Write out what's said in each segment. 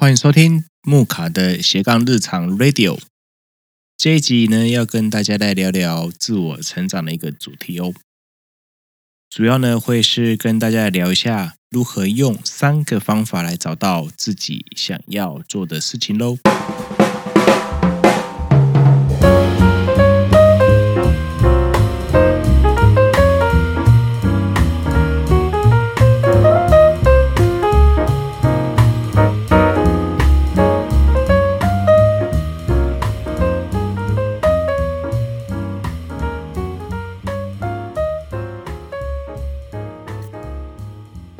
欢迎收听木卡的斜杠日常 Radio。这一集呢，要跟大家来聊聊自我成长的一个主题哦。主要呢，会是跟大家来聊一下如何用三个方法来找到自己想要做的事情喽。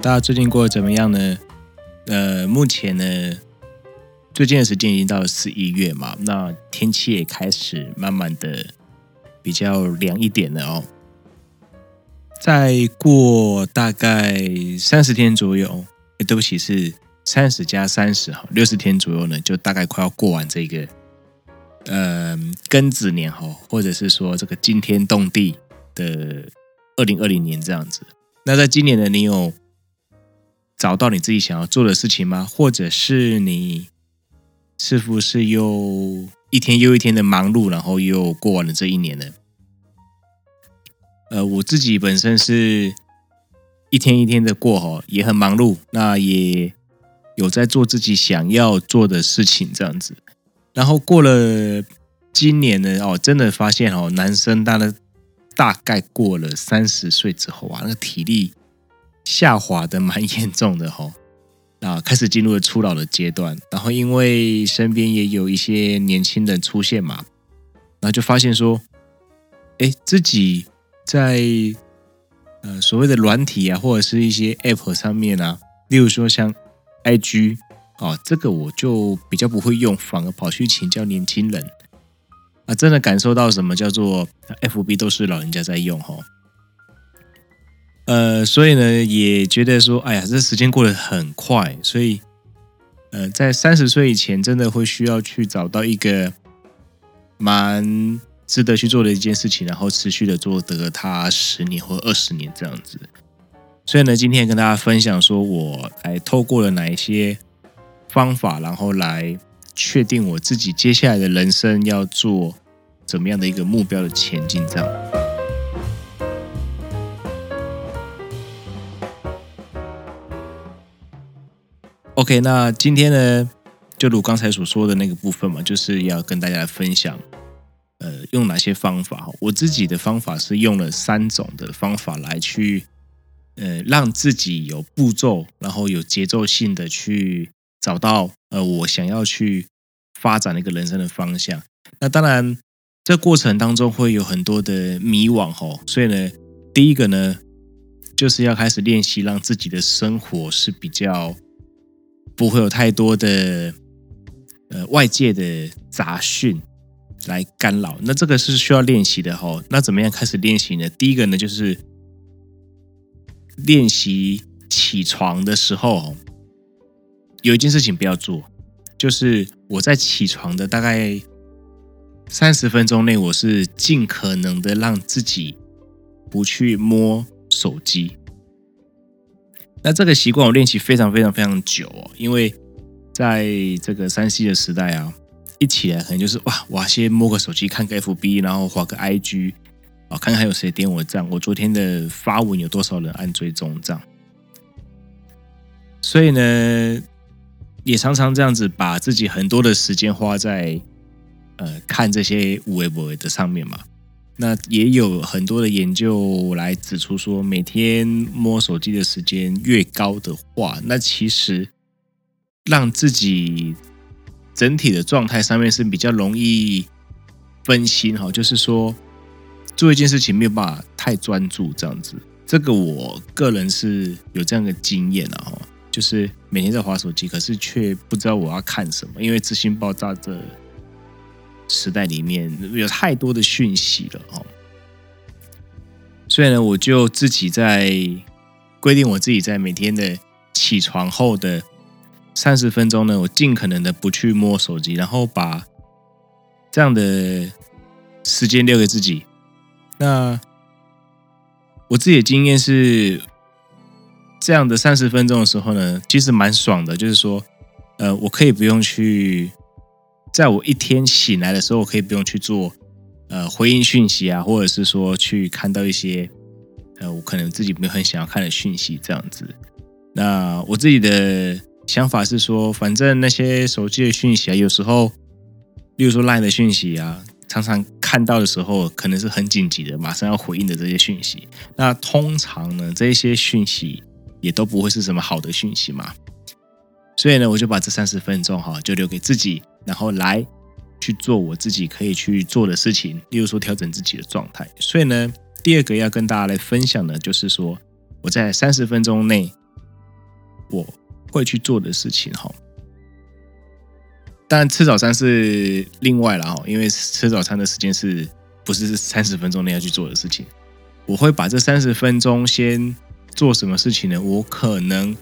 大家最近过得怎么样呢？呃，目前呢，最近的时间已经到了十一月嘛，那天气也开始慢慢的比较凉一点了哦。再过大概三十天左右，欸，对不起，是三十加三十哈，六十天左右呢，就大概快要过完这个呃庚子年哈，或者是说这个惊天动地的二零二零年这样子。那在今年呢，你有找到你自己想要做的事情吗？或者是你是不是又一天又一天的忙碌，然后又过完了这一年呢？呃，我自己本身是一天一天的过哈，也很忙碌，那也有在做自己想要做的事情这样子。然后过了今年呢，哦，真的发现哦，男生大概大概过了三十岁之后啊，那个体力。下滑的蛮严重的吼，啊，开始进入了初老的阶段，然后因为身边也有一些年轻人出现嘛，然后就发现说，哎，自己在呃所谓的软体啊，或者是一些 App 上面啊，例如说像 IG 啊，这个我就比较不会用，反而跑去请教年轻人啊，真的感受到什么叫做 FB 都是老人家在用吼。呃，所以呢，也觉得说，哎呀，这时间过得很快，所以，呃，在三十岁以前，真的会需要去找到一个蛮值得去做的一件事情，然后持续的做得它十年或二十年这样子。所以呢，今天跟大家分享说，我来透过了哪一些方法，然后来确定我自己接下来的人生要做怎么样的一个目标的前进，这样。OK，那今天呢，就如刚才所说的那个部分嘛，就是要跟大家分享，呃，用哪些方法。我自己的方法是用了三种的方法来去，呃，让自己有步骤，然后有节奏性的去找到，呃，我想要去发展的一个人生的方向。那当然，这过程当中会有很多的迷惘吼，所以呢，第一个呢，就是要开始练习，让自己的生活是比较。不会有太多的呃外界的杂讯来干扰，那这个是需要练习的哈。那怎么样开始练习呢？第一个呢，就是练习起床的时候，有一件事情不要做，就是我在起床的大概三十分钟内，我是尽可能的让自己不去摸手机。那这个习惯我练习非常非常非常久哦，因为在这个三 C 的时代啊，一起来可能就是哇，我先摸个手机，看个 FB，然后划个 IG，啊，看看还有谁点我赞，我昨天的发文有多少人按追踪这样。所以呢，也常常这样子把自己很多的时间花在呃看这些有的没的上面嘛。那也有很多的研究来指出说，每天摸手机的时间越高的话，那其实让自己整体的状态上面是比较容易分心哈，就是说做一件事情没有办法太专注这样子。这个我个人是有这样的经验啊，就是每天在滑手机，可是却不知道我要看什么，因为资讯爆炸的。时代里面有太多的讯息了哦，所以呢，我就自己在规定我自己在每天的起床后的三十分钟呢，我尽可能的不去摸手机，然后把这样的时间留给自己。那我自己的经验是，这样的三十分钟的时候呢，其实蛮爽的，就是说，呃，我可以不用去，在我一天醒来的时候，我可以不用去做呃回应讯息啊，或者是说去看到一些呃我可能自己没有很想要看的讯息这样子。那我自己的想法是说，反正那些手机的讯息啊，有时候，例如说 LINE 的讯息啊，常常看到的时候，可能是很紧急的，马上要回应的这些讯息。那通常呢，这些讯息也都不会是什么好的讯息嘛。所以呢，我就把这三十分钟哈，就留给自己，然后来去做我自己可以去做的事情，例如说调整自己的状态。所以呢，第二个要跟大家来分享的，就是说我在三十分钟内。我会去做的事情哈，但吃早餐是另外了哈，因为吃早餐的时间是不是三十分钟内要去做的事情？我会把这三十分钟先做什么事情呢？我可能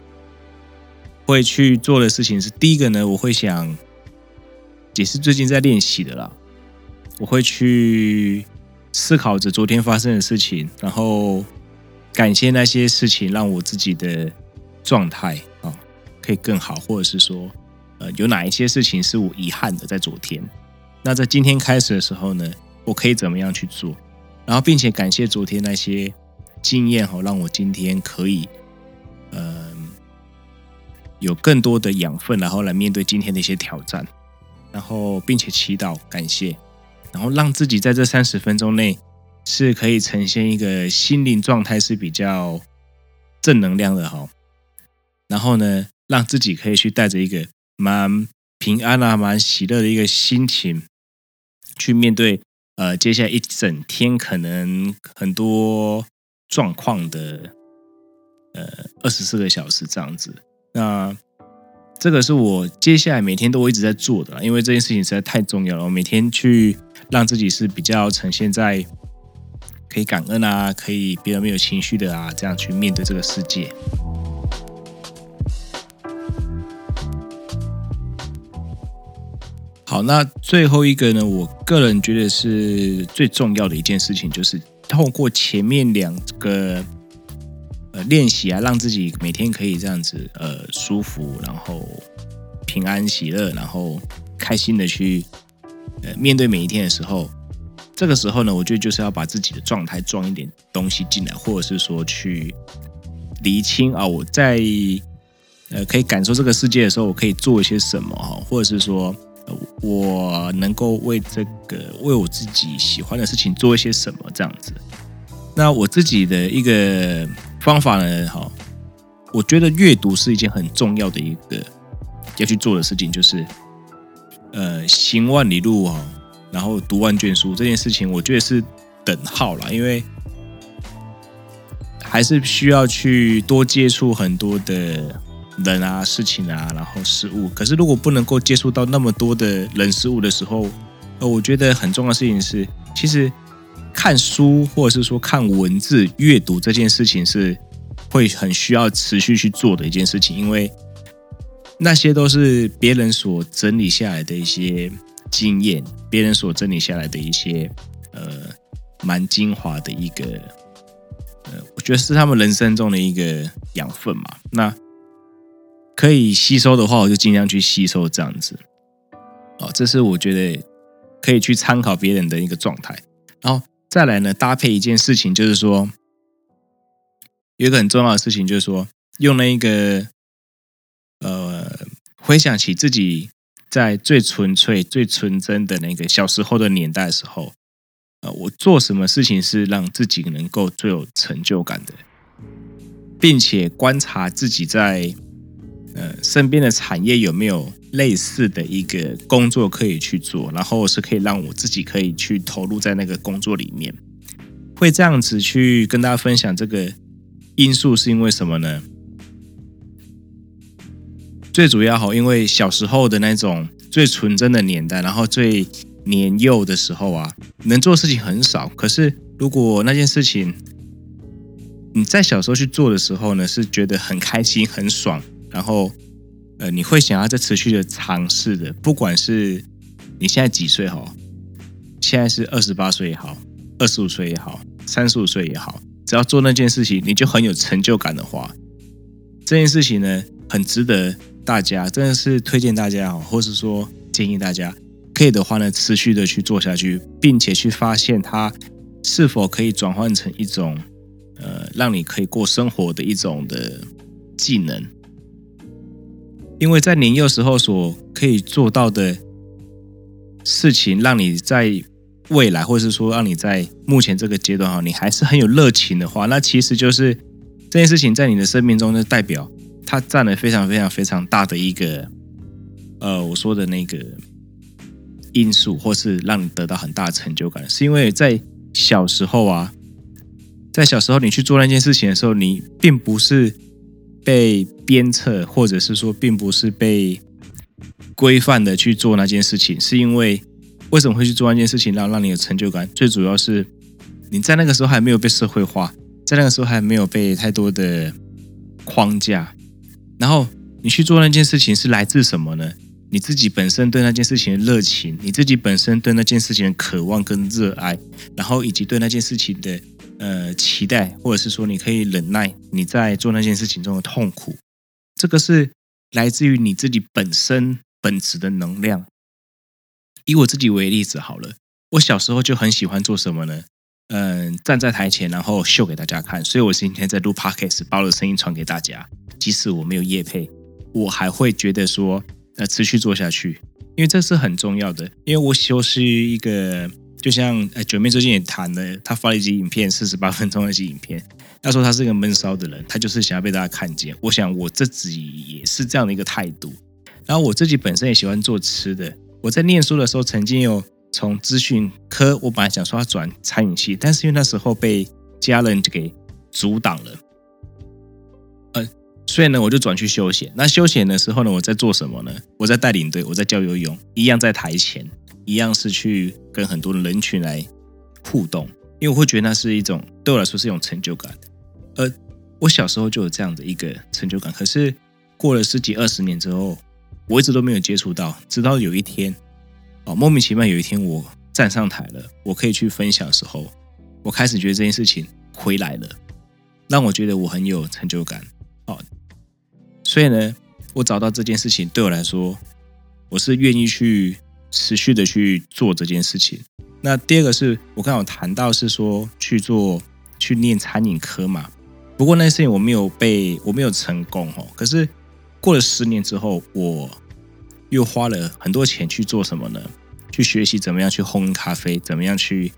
会去做的事情是第一个呢，我会想也是最近在练习的啦，我会去思考着昨天发生的事情，然后感谢那些事情让我自己的。状态啊，可以更好，或者是说，呃，有哪一些事情是我遗憾的在昨天？那在今天开始的时候呢，我可以怎么样去做？然后，并且感谢昨天那些经验哈，让我今天可以，呃，有更多的养分，然后来面对今天的一些挑战。然后，并且祈祷感谢，然后让自己在这三十分钟内是可以呈现一个心灵状态是比较正能量的哈。然后呢，让自己可以去带着一个蛮平安啊、蛮喜乐的一个心情，去面对呃接下来一整天可能很多状况的呃二十四个小时这样子。那这个是我接下来每天都一直在做的，因为这件事情实在太重要了。我每天去让自己是比较呈现在可以感恩啊，可以别人没有情绪的啊，这样去面对这个世界。好，那最后一个呢？我个人觉得是最重要的一件事情，就是透过前面两个练习啊，让自己每天可以这样子呃舒服，然后平安喜乐，然后开心的去呃面对每一天的时候，这个时候呢，我觉得就是要把自己的状态装一点东西进来，或者是说去厘清啊，我在呃可以感受这个世界的时候，我可以做一些什么哈，或者是说。我能够为这个为我自己喜欢的事情做一些什么这样子？那我自己的一个方法呢？哈，我觉得阅读是一件很重要的一个要去做的事情，就是呃，行万里路哈，然后读万卷书这件事情，我觉得是等号啦，因为还是需要去多接触很多的。人啊，事情啊，然后事物。可是如果不能够接触到那么多的人事物的时候，呃，我觉得很重要的事情是，其实看书或者是说看文字阅读这件事情是会很需要持续去做的一件事情，因为那些都是别人所整理下来的一些经验，别人所整理下来的一些呃蛮精华的一个呃，我觉得是他们人生中的一个养分嘛。那可以吸收的话，我就尽量去吸收这样子。哦，这是我觉得可以去参考别人的一个状态。然后再来呢，搭配一件事情，就是说有一个很重要的事情，就是说用那一个呃，回想起自己在最纯粹、最纯真的那个小时候的年代的时候，呃，我做什么事情是让自己能够最有成就感的，并且观察自己在。呃，身边的产业有没有类似的一个工作可以去做，然后是可以让我自己可以去投入在那个工作里面，会这样子去跟大家分享这个因素是因为什么呢？最主要哈，因为小时候的那种最纯真的年代，然后最年幼的时候啊，能做事情很少。可是如果那件事情你在小时候去做的时候呢，是觉得很开心、很爽。然后，呃，你会想要再持续的尝试的，不管是你现在几岁哈，现在是二十八岁也好，二十五岁也好，三十五岁也好，只要做那件事情，你就很有成就感的话，这件事情呢，很值得大家，真的是推荐大家哦，或是说建议大家，可以的话呢，持续的去做下去，并且去发现它是否可以转换成一种呃，让你可以过生活的一种的技能。因为在年幼时候所可以做到的事情，让你在未来，或者是说让你在目前这个阶段哈，你还是很有热情的话，那其实就是这件事情在你的生命中就代表它占了非常非常非常大的一个，呃，我说的那个。因素，或是让你得到很大的成就感，是因为在小时候啊，在小时候你去做那件事情的时候，你并不是被鞭策，或者是说并不是被规范的去做那件事情，是因为为什么会去做那件事情，让让你有成就感？最主要是你在那个时候还没有被社会化，在那个时候还没有被太多的框架，然后你去做那件事情是来自什么呢？你自己本身对那件事情的热情，你自己本身对那件事情的渴望跟热爱，然后以及对那件事情的呃期待，或者是说你可以忍耐你在做那件事情中的痛苦，这个是来自于你自己本身本质的能量。以我自己为例子好了，我小时候就很喜欢做什么呢？嗯、站在台前然后秀给大家看，所以我今天在录 Podcast，把我的声音传给大家，即使我没有夜配，我还会觉得说。呃，持续做下去，因为这是很重要的。因为我就是一个，就像呃九妹最近也谈了，他发了一集影片，四十八分钟的一集影片。他说他是一个闷骚的人，他就是想要被大家看见。我想我自己也是这样的一个态度。然后我自己本身也喜欢做吃的。我在念书的时候，曾经有从资讯科，我本来想说要转餐饮系，但是因为那时候被家人就给阻挡了。所以呢，我就转去休闲。那休闲的时候呢，我在做什么呢？我在带领队，我在教游泳，一样在台前，一样是去跟很多的人群来互动。因为我会觉得那是一种对我来说是一种成就感。而我小时候就有这样的一个成就感。可是过了十几二十年之后，我一直都没有接触到。直到有一天，哦，莫名其妙有一天我站上台了，我可以去分享的时候，我开始觉得这件事情回来了，让我觉得我很有成就感。哦。所以呢，我找到这件事情对我来说，我是愿意去持续的去做这件事情。那第二个是我刚好谈到是说去做去念餐饮科嘛，不过那事情我没有被我没有成功哦。可是过了十年之后，我又花了很多钱去做什么呢？去学习怎么样去烘咖啡，怎么样去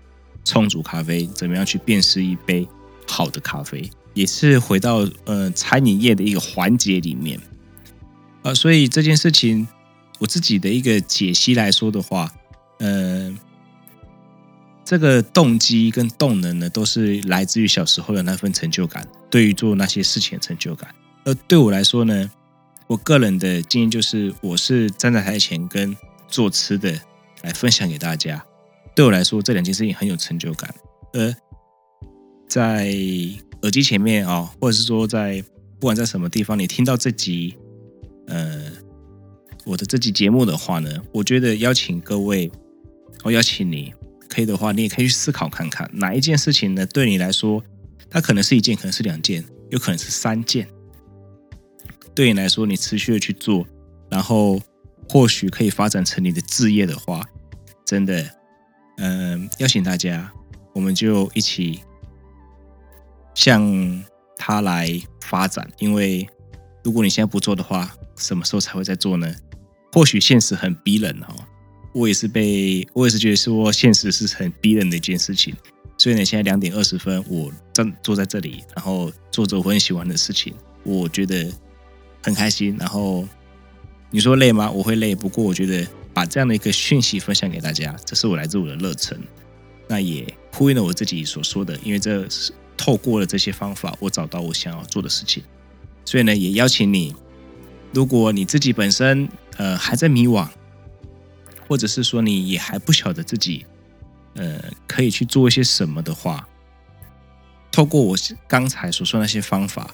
冲煮咖啡，怎么样去辨识一杯好的咖啡。也是回到呃餐饮业的一个环节里面，呃，所以这件事情我自己的一个解析来说的话，呃，这个动机跟动能呢，都是来自于小时候的那份成就感，对于做那些事情的成就感。而对我来说呢，我个人的经验就是，我是站在台前跟做吃的来分享给大家，对我来说这两件事情很有成就感，而在。耳机前面啊，或者是说在不管在什么地方，你听到这集呃我的这集节目的话呢，我觉得邀请各位，我邀请你，可以的话，你也可以去思考看看哪一件事情呢，对你来说，它可能是一件，可能是两件，有可能是三件，对你来说，你持续的去做，然后或许可以发展成你的志业的话，真的，嗯、邀请大家，我们就一起。向他来发展，因为如果你现在不做的话，什么时候才会再做呢？或许现实很逼人哦。我也是被，我也是觉得说现实是很逼人的一件事情。所以呢，现在两点二十分，我正坐在这里，然后做着我很喜欢的事情，我觉得很开心。然后你说累吗？我会累，不过我觉得把这样的一个讯息分享给大家，这是我来自我的热忱。那也呼应了我自己所说的，因为这是。透过了这些方法，我找到我想要做的事情。所以呢，也邀请你，如果你自己本身呃还在迷惘，或者是说你也还不晓得自己呃可以去做一些什么的话，透过我刚才所说那些方法，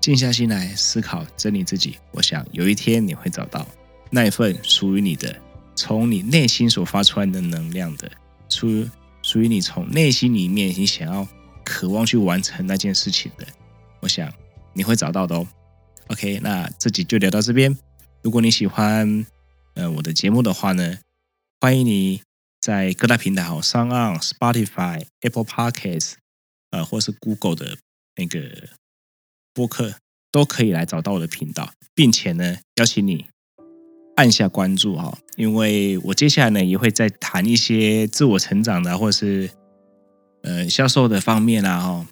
静下心来思考整理自己，我想有一天你会找到那一份属于你的，从你内心所发出来的能量的，属属于你从内心里面你想要。渴望去完成那件事情的，我想你会找到的哦。OK，那这集就聊到这边。如果你喜欢呃我的节目的话呢，欢迎你在各大平台，好上岸、Spotify、Apple Podcasts，呃，或是 Google 的那个播客，都可以来找到我的频道，并且呢，邀请你按下关注哈，因为我接下来呢也会再谈一些自我成长的，或是呃销售的方面啊哈。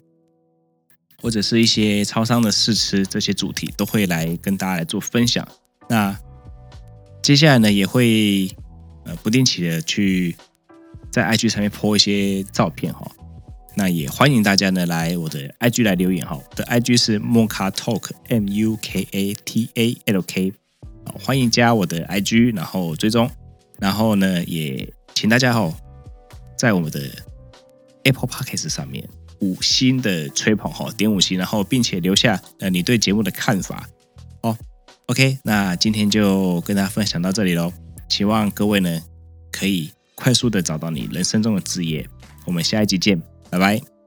或者是一些超商的试吃这些主题，都会来跟大家来做分享。那接下来呢，也会呃不定期的去在 IG 上面 po 一些照片哈。那也欢迎大家呢来我的 IG 来留言哈。我的 IG 是 Muka Talk M U K A T A L K，欢迎加我的 IG，然后追踪。然后呢，也请大家哦在我们的 Apple Podcast 上面。五星的吹捧哈，点五星，然后并且留下呃你对节目的看法。OK，那今天就跟大家分享到这里喽。希望各位呢可以快速的找到你人生中的职业。我们下一集见，拜拜。